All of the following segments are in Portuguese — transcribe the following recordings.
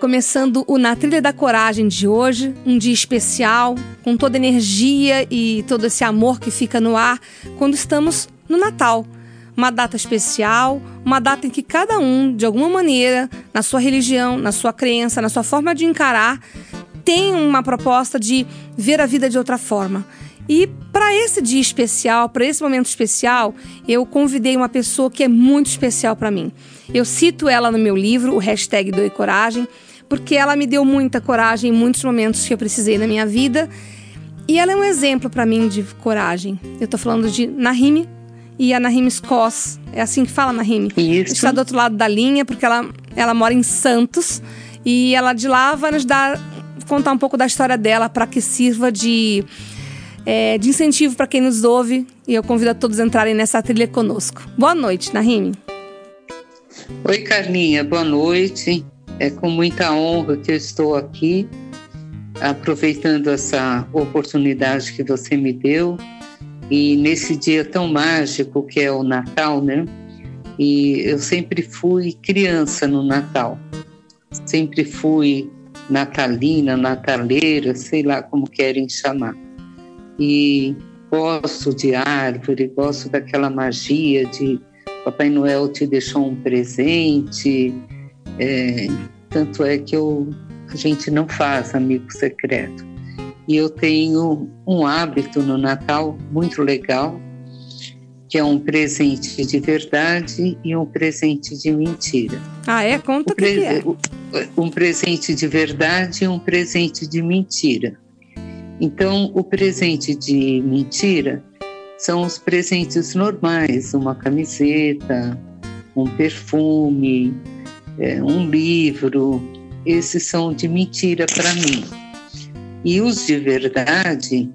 Começando o Na Trilha da Coragem de hoje, um dia especial, com toda a energia e todo esse amor que fica no ar quando estamos no Natal. Uma data especial, uma data em que cada um, de alguma maneira, na sua religião, na sua crença, na sua forma de encarar, tem uma proposta de ver a vida de outra forma. E para esse dia especial, para esse momento especial, eu convidei uma pessoa que é muito especial para mim. Eu cito ela no meu livro, o hashtag Doe Coragem, porque ela me deu muita coragem em muitos momentos que eu precisei na minha vida. E ela é um exemplo para mim de coragem. Eu estou falando de Nahime e a Nahime Skoss. É assim que fala, Nahime? Isso. Está do outro lado da linha, porque ela, ela mora em Santos. E ela de lá vai nos dar contar um pouco da história dela para que sirva de é, de incentivo para quem nos ouve e eu convido a todos a entrarem nessa trilha conosco. Boa noite, Nahime. Oi, Carlinha, boa noite. É com muita honra que eu estou aqui, aproveitando essa oportunidade que você me deu e nesse dia tão mágico que é o Natal, né? E eu sempre fui criança no Natal, sempre fui natalina, nataleira, sei lá como querem chamar e gosto de árvore, gosto daquela magia de Papai Noel te deixou um presente. É, tanto é que eu, a gente não faz amigo secreto. E eu tenho um hábito no Natal muito legal, que é um presente de verdade e um presente de mentira. Ah, é? Conta o que, que é. Um presente de verdade e um presente de mentira. Então, o presente de mentira são os presentes normais, uma camiseta, um perfume, é, um livro. Esses são de mentira para mim. E os de verdade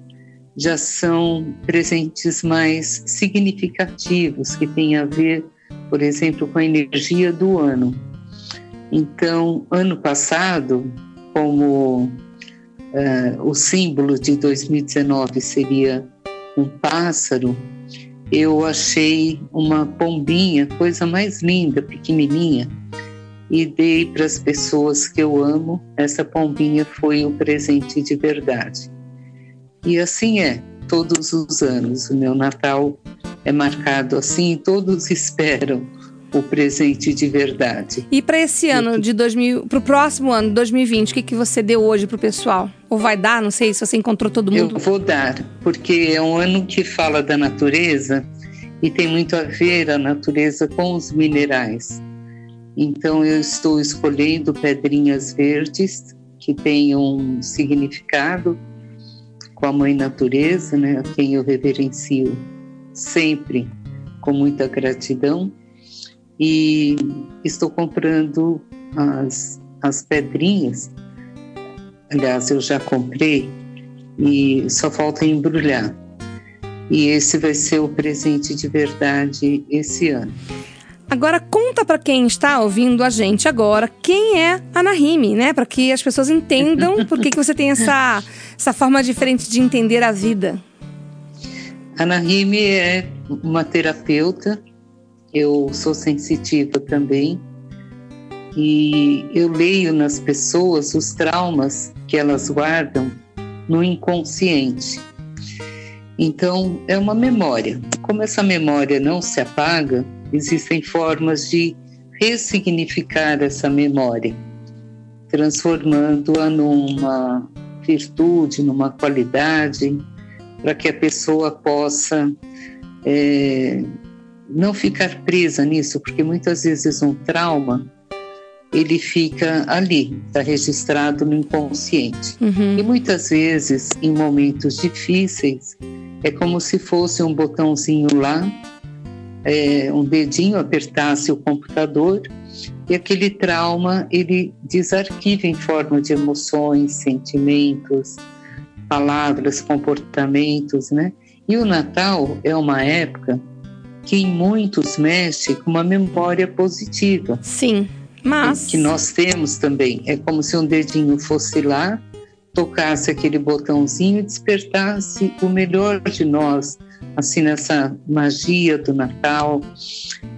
já são presentes mais significativos, que têm a ver, por exemplo, com a energia do ano. Então, ano passado, como uh, o símbolo de 2019 seria um pássaro, eu achei uma pombinha, coisa mais linda, pequenininha, e dei para as pessoas que eu amo. Essa pombinha foi o presente de verdade. E assim é, todos os anos. O meu Natal é marcado assim, todos esperam o presente de verdade. E para esse ano de 2000, para o próximo ano, 2020, o que, que você deu hoje para o pessoal? Ou vai dar? Não sei se você encontrou todo mundo. Eu vou dar, porque é um ano que fala da natureza e tem muito a ver a natureza com os minerais. Então eu estou escolhendo pedrinhas verdes que tenham um significado com a mãe natureza, né, a quem eu reverencio sempre com muita gratidão e estou comprando as, as pedrinhas. Aliás, eu já comprei e só falta embrulhar. E esse vai ser o presente de verdade esse ano. Agora conta para quem está ouvindo a gente agora quem é a Nahime, né? Para que as pessoas entendam por que, que você tem essa, essa forma diferente de entender a vida. A Nahime é uma terapeuta eu sou sensitiva também e eu leio nas pessoas os traumas que elas guardam no inconsciente. Então, é uma memória. Como essa memória não se apaga, existem formas de ressignificar essa memória, transformando-a numa virtude, numa qualidade, para que a pessoa possa é, não ficar presa nisso, porque muitas vezes um trauma ele fica ali, está registrado no inconsciente. Uhum. E muitas vezes, em momentos difíceis, é como se fosse um botãozinho lá é, um dedinho apertasse o computador e aquele trauma ele desarquiva em forma de emoções, sentimentos, palavras, comportamentos, né? E o Natal é uma época que em muitos mexe com uma memória positiva. Sim, mas que nós temos também. É como se um dedinho fosse lá, tocasse aquele botãozinho e despertasse o melhor de nós, assim nessa magia do Natal,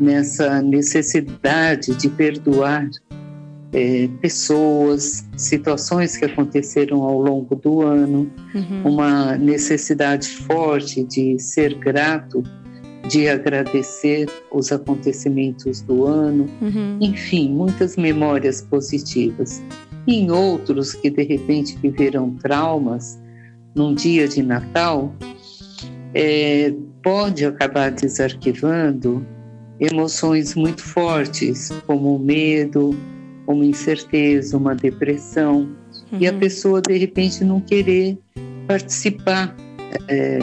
nessa necessidade de perdoar é, pessoas, situações que aconteceram ao longo do ano, uhum. uma necessidade forte de ser grato, de agradecer os acontecimentos do ano, uhum. enfim, muitas memórias positivas. E em outros que de repente viveram traumas num dia de Natal, é, pode acabar desarquivando emoções muito fortes, como o medo, uma incerteza, uma depressão, uhum. e a uhum. pessoa de repente não querer participar é,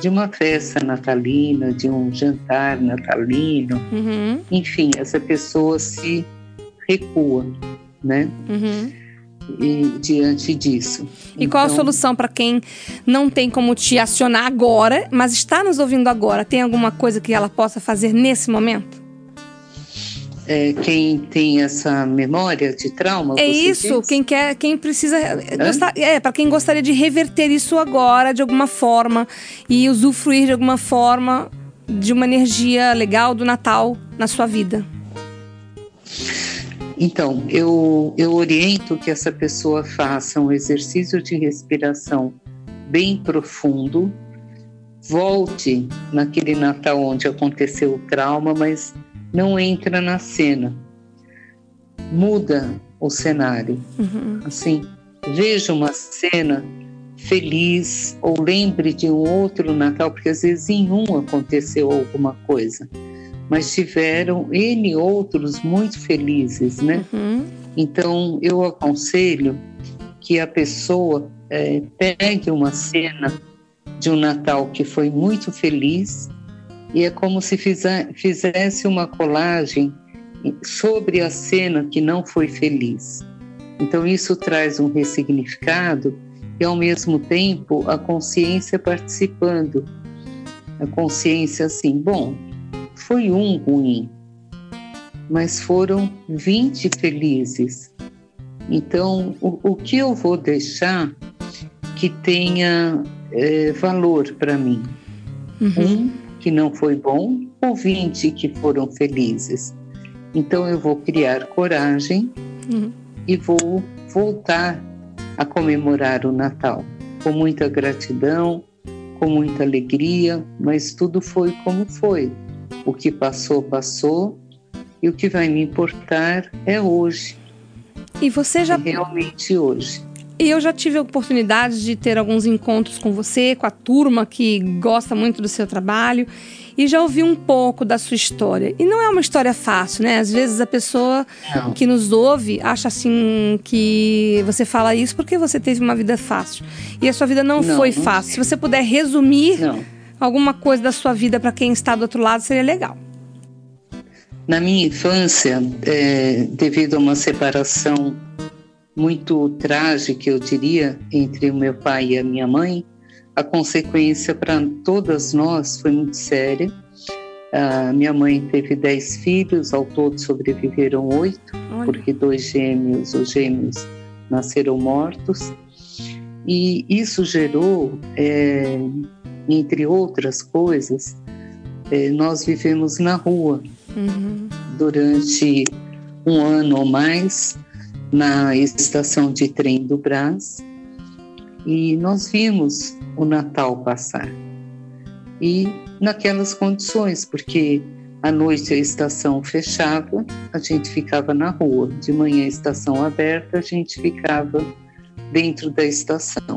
de uma festa natalina, de um jantar natalino, uhum. enfim, essa pessoa se recua, né? Uhum. E, diante disso. E então, qual a então solução para quem não tem como te acionar agora, mas está nos ouvindo agora? Tem alguma coisa que ela possa fazer nesse momento? É, quem tem essa memória de trauma. É isso, diz? quem quer, quem precisa. Gostar, é, para quem gostaria de reverter isso agora de alguma forma e usufruir de alguma forma de uma energia legal do Natal na sua vida. Então, eu, eu oriento que essa pessoa faça um exercício de respiração bem profundo, volte naquele Natal onde aconteceu o trauma, mas não entra na cena. Muda o cenário. Uhum. Assim, veja uma cena feliz ou lembre de um outro Natal, porque às vezes em um aconteceu alguma coisa, mas tiveram N outros muito felizes, né? Uhum. Então eu aconselho que a pessoa é, pegue uma cena de um Natal que foi muito feliz e é como se fizesse uma colagem sobre a cena que não foi feliz. Então, isso traz um ressignificado e, ao mesmo tempo, a consciência participando. A consciência assim, bom, foi um ruim, mas foram 20 felizes. Então, o, o que eu vou deixar que tenha é, valor para mim? Uhum. Um que não foi bom ou 20 que foram felizes. Então eu vou criar coragem uhum. e vou voltar a comemorar o Natal com muita gratidão, com muita alegria, mas tudo foi como foi. O que passou, passou, e o que vai me importar é hoje. E você já. É realmente hoje. E eu já tive a oportunidade de ter alguns encontros com você, com a turma que gosta muito do seu trabalho e já ouvi um pouco da sua história. E não é uma história fácil, né? Às vezes a pessoa não. que nos ouve acha assim que você fala isso porque você teve uma vida fácil. E a sua vida não, não foi não fácil. Se você puder resumir alguma coisa da sua vida para quem está do outro lado, seria legal. Na minha infância, é, devido a uma separação muito trágica, eu diria, entre o meu pai e a minha mãe, a consequência para todas nós foi muito séria. Minha mãe teve dez filhos, ao todo sobreviveram oito, porque dois gêmeos, os gêmeos nasceram mortos. E isso gerou, é, entre outras coisas, é, nós vivemos na rua uhum. durante um ano ou mais na estação de trem do Brás e nós vimos o Natal passar. E naquelas condições, porque à noite a estação fechava, a gente ficava na rua, de manhã a estação aberta, a gente ficava dentro da estação.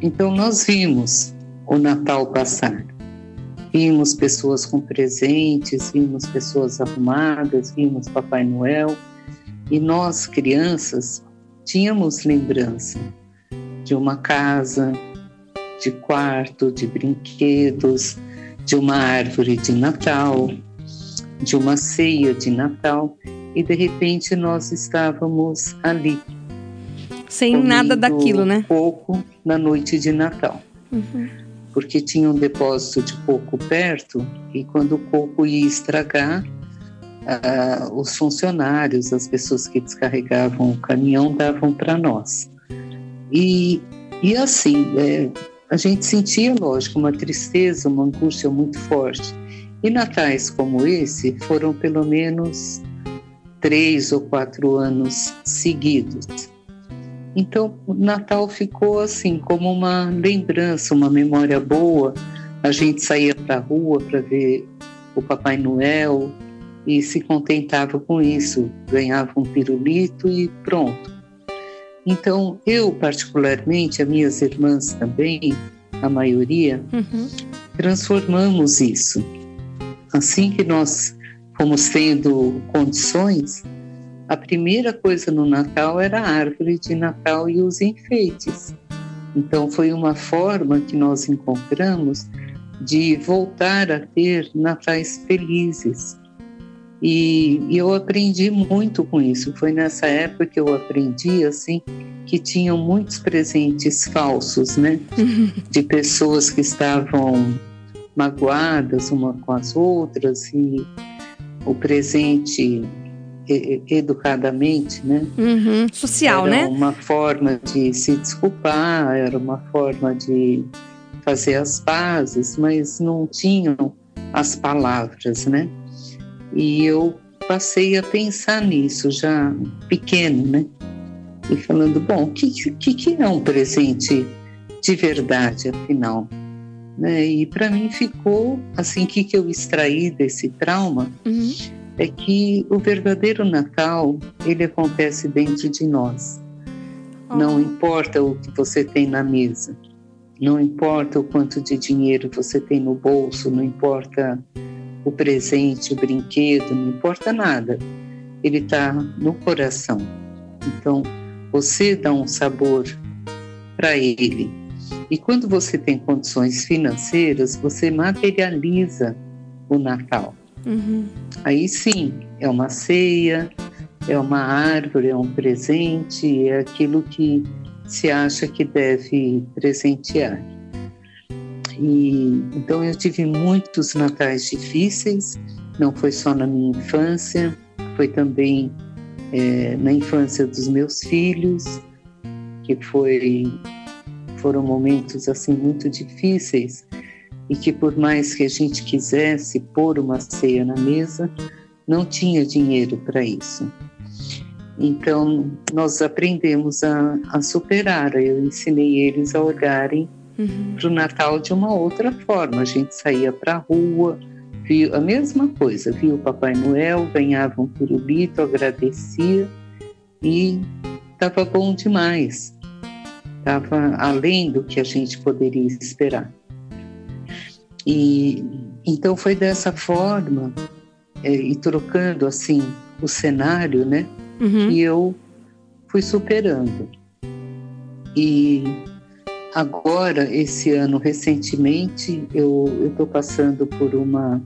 Então nós vimos o Natal passar. Vimos pessoas com presentes, vimos pessoas arrumadas, vimos Papai Noel e nós, crianças, tínhamos lembrança de uma casa, de quarto, de brinquedos, de uma árvore de Natal, de uma ceia de Natal, e de repente nós estávamos ali. Sem nada daquilo, né? Coco na noite de Natal. Uhum. Porque tinha um depósito de coco perto e quando o coco ia estragar, uh, os funcionários, as pessoas que descarregavam o caminhão davam para nós. E, e assim, é, a gente sentia, lógico, uma tristeza, uma angústia muito forte. E natais como esse foram pelo menos três ou quatro anos seguidos. Então, o Natal ficou assim, como uma lembrança, uma memória boa. A gente saía para a rua para ver o Papai Noel e se contentava com isso, ganhava um pirulito e pronto. Então, eu, particularmente, as minhas irmãs também, a maioria, uhum. transformamos isso. Assim que nós fomos tendo condições, a primeira coisa no Natal era a árvore de Natal e os enfeites. Então, foi uma forma que nós encontramos de voltar a ter natais felizes. E, e, eu aprendi muito com isso. Foi nessa época que eu aprendi assim que tinham muitos presentes falsos, né? De pessoas que estavam magoadas uma com as outras e o presente educadamente, né? Uhum. Social, era né? Era uma forma de se desculpar, era uma forma de fazer as pazes, mas não tinham as palavras, né? E eu passei a pensar nisso já pequeno, né? E falando, bom, o que, que, que é um presente de verdade, afinal? Né? E para mim ficou, assim, que, que eu extraí desse trauma uhum. é que o verdadeiro Natal, ele acontece dentro de nós. Oh. Não importa o que você tem na mesa, não importa o quanto de dinheiro você tem no bolso, não importa o presente, o brinquedo, não importa nada. Ele está no coração. Então, você dá um sabor para ele. E quando você tem condições financeiras, você materializa o Natal. Uhum. Aí sim, é uma ceia, é uma árvore, é um presente, é aquilo que se acha que deve presentear. E então eu tive muitos natais difíceis, não foi só na minha infância, foi também é, na infância dos meus filhos, que foi foram momentos assim muito difíceis e que por mais que a gente quisesse pôr uma ceia na mesa, não tinha dinheiro para isso. Então nós aprendemos a, a superar. Eu ensinei eles a olharem uhum. para o Natal de uma outra forma. A gente saía para a rua, viu a mesma coisa, via o Papai Noel, ganhava um pirulito, agradecia e estava bom demais. Estava além do que a gente poderia esperar. E então foi dessa forma, é, e trocando assim o cenário, né, uhum. que eu fui superando. E Agora, esse ano, recentemente, eu estou passando por uma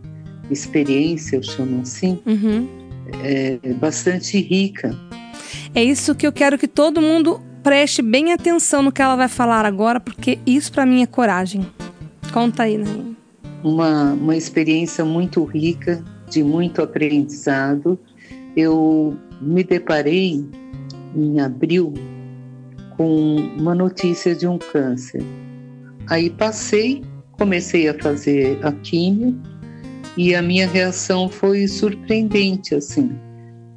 experiência, eu chamo assim, uhum. é, bastante rica. É isso que eu quero que todo mundo preste bem atenção no que ela vai falar agora, porque isso para mim é coragem. Conta aí, Naim. Uma, uma experiência muito rica, de muito aprendizado. Eu me deparei em abril com uma notícia de um câncer. Aí passei, comecei a fazer a químio e a minha reação foi surpreendente, assim,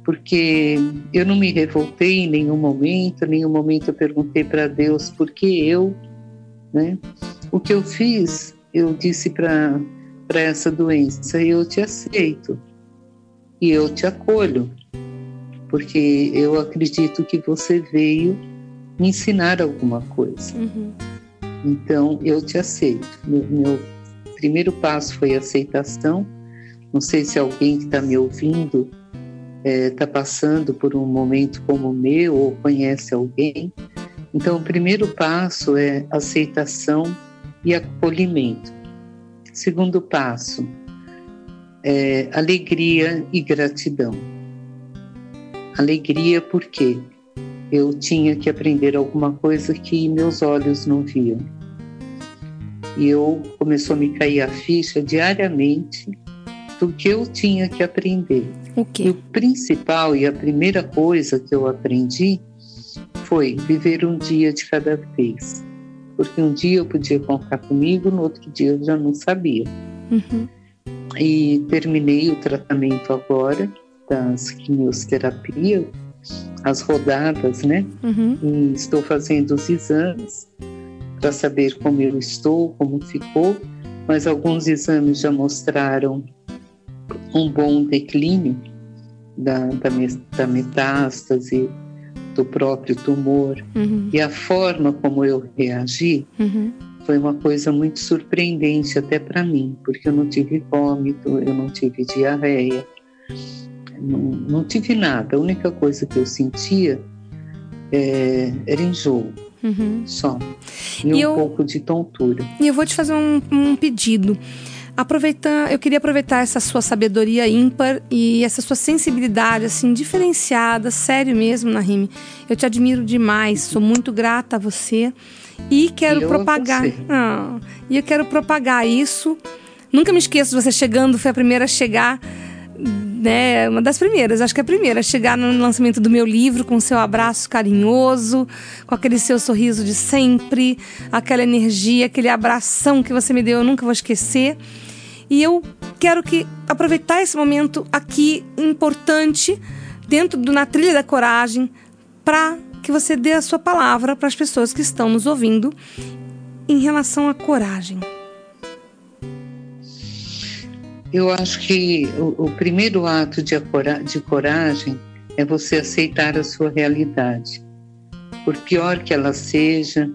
porque eu não me revoltei em nenhum momento, em nenhum momento eu perguntei para Deus por que eu, né? O que eu fiz, eu disse para para essa doença, eu te aceito e eu te acolho, porque eu acredito que você veio me ensinar alguma coisa. Uhum. Então, eu te aceito. Meu, meu, primeiro passo foi aceitação. Não sei se alguém que está me ouvindo está é, passando por um momento como o meu ou conhece alguém. Então, o primeiro passo é aceitação e acolhimento. Segundo passo, é, alegria e gratidão. Alegria porque eu tinha que aprender alguma coisa que meus olhos não viam. E eu começou a me cair a ficha diariamente do que eu tinha que aprender. O quê? E o principal e a primeira coisa que eu aprendi foi viver um dia de cada vez. Porque um dia eu podia contar comigo, no outro dia eu já não sabia. Uhum. E terminei o tratamento agora das quimioterapias, as rodadas, né? Uhum. E estou fazendo os exames para saber como eu estou, como ficou, mas alguns exames já mostraram um bom declínio da, da, da metástase, do próprio tumor. Uhum. E a forma como eu reagi Uhum. foi uma coisa muito surpreendente até para mim, porque eu não tive vômito, eu não tive diarreia, não, não tive nada. A única coisa que eu sentia é, era enjoo, Uhum. só. E, E um eu- pouco de tontura. E eu vou te fazer um, um pedido. Aproveitar, eu queria aproveitar essa sua sabedoria ímpar e essa sua sensibilidade assim diferenciada, sério mesmo, Nahime. Eu te admiro demais, sou muito grata a você e quero Eu propagar. Ah, e eu quero propagar isso. Nunca me esqueço de você chegando, foi a primeira a chegar, né? Uma das primeiras, acho que é a primeira chegar no lançamento do meu livro com seu abraço carinhoso, com aquele seu sorriso de sempre, aquela energia, aquele abração que você me deu, eu nunca vou esquecer. E eu quero que aproveitar esse momento aqui importante dentro do na trilha da coragem para que você dê a sua palavra para as pessoas que estão nos ouvindo em relação à coragem. Eu acho que o, o primeiro ato de, acora- de coragem é você aceitar a sua realidade. Por pior que ela seja,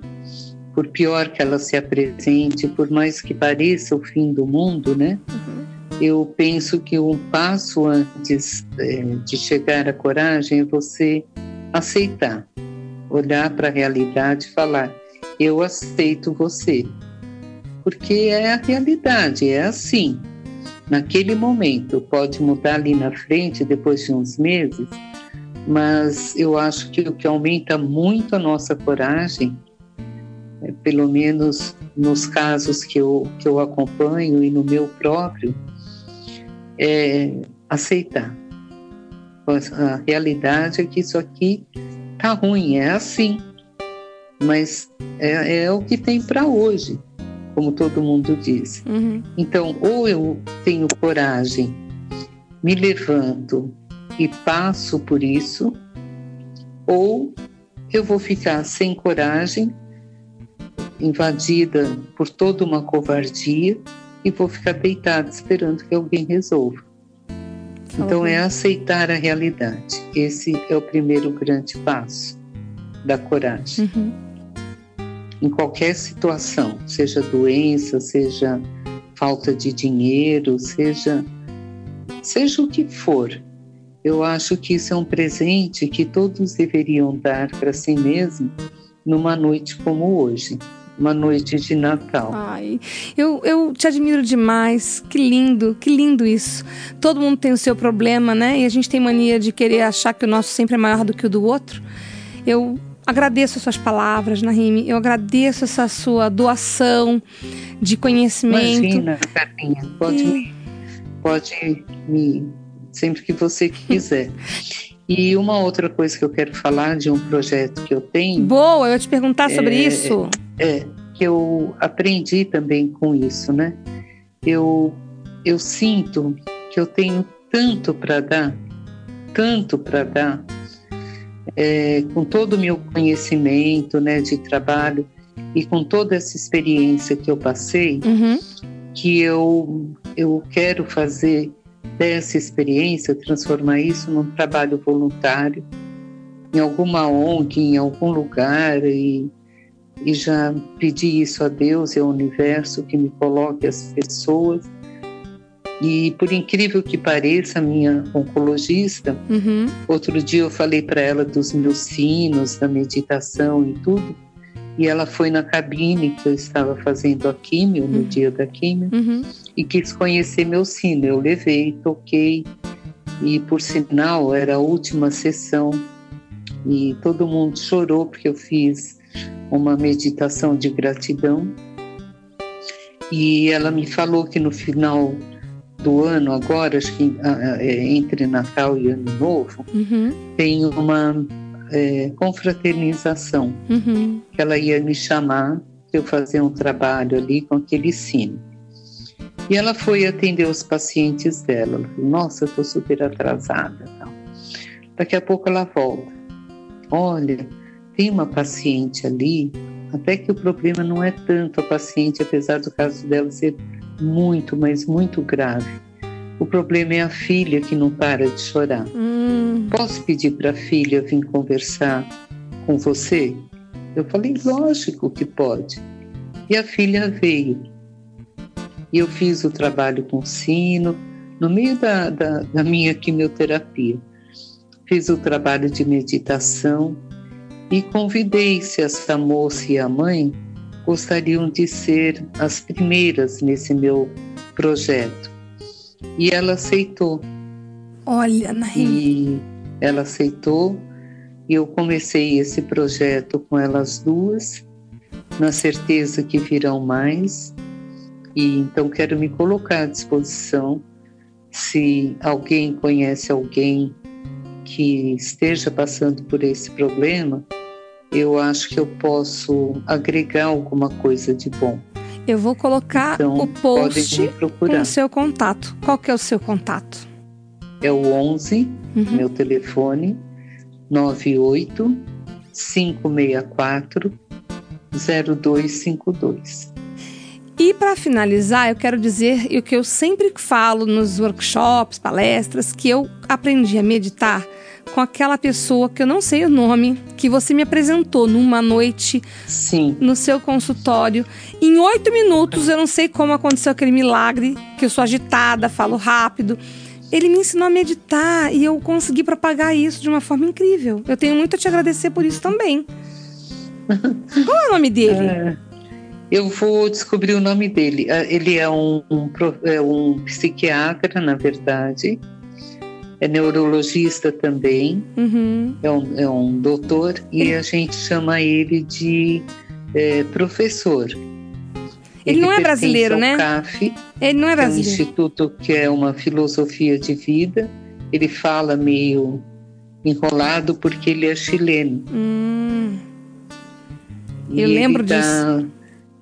por pior que ela se apresente, por mais que pareça o fim do mundo, né? Eu penso que um passo antes eh, de chegar à coragem é você aceitar, olhar para a realidade e falar: eu aceito você. Porque é a realidade, é assim naquele momento, pode mudar ali na frente, depois de uns meses, mas eu acho que o que aumenta muito a nossa coragem, é, pelo menos nos casos que eu, que eu acompanho e no meu próprio, é aceitar. A realidade é que isso aqui tá ruim, é assim, mas é, é o que tem para hoje, como todo mundo diz. Uhum. Então, ou eu tenho coragem, me levanto e passo por isso, ou eu vou ficar sem coragem, invadida por toda uma covardia e vou ficar deitada esperando que alguém resolva. Então, é aceitar a realidade. Esse é o primeiro grande passo da coragem Uhum. Em qualquer situação, seja doença, seja falta de dinheiro, seja seja o que for. Eu acho que isso é um presente que todos deveriam dar para si mesmo numa noite como hoje, uma noite de Natal. Ai, eu, eu te admiro demais. Que lindo, que lindo isso. Todo mundo tem o seu problema, né? E a gente tem mania de querer achar que o nosso sempre é maior do que o do outro. Eu agradeço as suas palavras, Nahime. Eu agradeço essa sua doação de conhecimento. Imagina, Carlinha, pode, E- me, pode me sempre que você quiser. E uma outra coisa que eu quero falar de um projeto que eu tenho Boa, eu ia te perguntar sobre É, isso. É, que eu aprendi também com isso, né? Eu, eu sinto que eu tenho tanto para dar, tanto para dar, é, com todo o meu conhecimento, né, de trabalho e com toda essa experiência que eu passei, Uhum. que eu, eu quero fazer dessa experiência, transformar isso num trabalho voluntário, em alguma ONG, em algum lugar, e, e já pedi isso a Deus e ao universo que me coloque as pessoas. E por incrível que pareça, a minha oncologista, Uhum. outro dia eu falei para ela dos meus sinos, da meditação e tudo, e ela foi na cabine que eu estava fazendo a químio, no uhum. dia da químio, uhum. e quis conhecer meu sino. Eu levei, toquei, e por sinal era a última sessão, e todo mundo chorou porque eu fiz uma meditação de gratidão. E ela me falou que no final do ano, agora, acho que é, entre Natal e Ano Novo, uhum. tem uma é, confraternização, uhum. que ela ia me chamar para eu fazer um trabalho ali com aquele sino. E ela foi atender os pacientes dela. Ela falou, nossa, eu estou super atrasada. Daqui a pouco ela volta. Olha, tem uma paciente ali, até que o problema não é tanto a paciente, apesar do caso dela ser muito, mas muito grave. O problema é a filha que não para de chorar. Hum. Posso pedir para a filha vir conversar com você? Eu falei, lógico que pode. E a filha veio. E eu fiz o trabalho com o sino, no meio da, da, da minha quimioterapia. Fiz o trabalho de meditação e convidei se essa moça e a mãe gostariam de ser as primeiras nesse meu projeto. E ela aceitou. Olha, Naim. E ela aceitou e eu comecei esse projeto com elas duas, na certeza que virão mais. E então quero me colocar à disposição se alguém conhece alguém que esteja passando por esse problema, eu acho que eu posso agregar alguma coisa de bom. Eu vou colocar então, o post com o seu contato. Qual que é o seu contato? É o 11, uhum. meu telefone, 98 564 0252. E para finalizar, eu quero dizer o que eu sempre falo nos workshops, palestras, que eu aprendi a meditar com aquela pessoa que eu não sei o nome, que você me apresentou numa noite Sim. no seu consultório. Em oito minutos, eu não sei como aconteceu aquele milagre, que eu sou agitada, falo rápido. Ele me ensinou a meditar e eu consegui propagar isso de uma forma incrível. Eu tenho muito a te agradecer por isso também. Qual é o nome dele? É, eu vou descobrir o nome dele. É, ele é um, um, é um psiquiatra, na verdade é neurologista também, uhum. é, um, é, um, doutor, e a gente chama ele de é, professor. Ele, ele não é brasileiro, né? CAF, ele não é brasileiro. É um instituto que é uma filosofia de vida. Ele fala meio enrolado porque ele é chileno. Hum. Eu lembro dá, disso.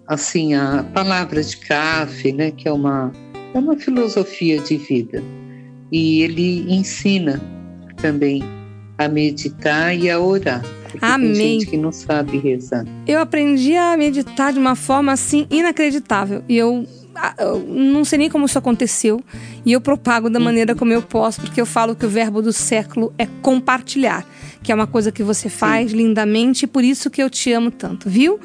Assim, a palavra de CAF, né, que é uma, é uma filosofia de vida e ele ensina também a meditar e a orar. Amém. Tem gente que não sabe rezar. Eu aprendi a meditar de uma forma assim inacreditável. E eu, eu não sei nem como isso aconteceu. E eu propago da maneira como eu posso, porque eu falo que o verbo do século é compartilhar, que é uma coisa que você faz Sim. lindamente e por isso que eu te amo tanto, viu?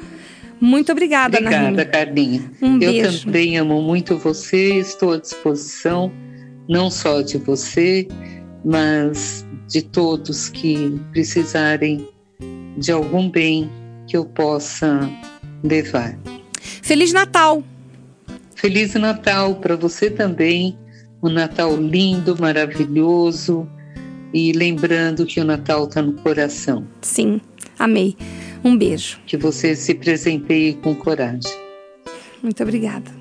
Muito obrigada, Obrigada, Carlinha. Um eu beijo. também amo muito você, estou à disposição não só de você, mas de todos que precisarem de algum bem que eu possa levar. Feliz Natal! Feliz Natal para você também. Um Natal lindo, maravilhoso. E lembrando que o Natal está no coração. Sim, amei. Um beijo. Que você se presenteie com coragem. Muito obrigada.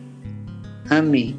Amém.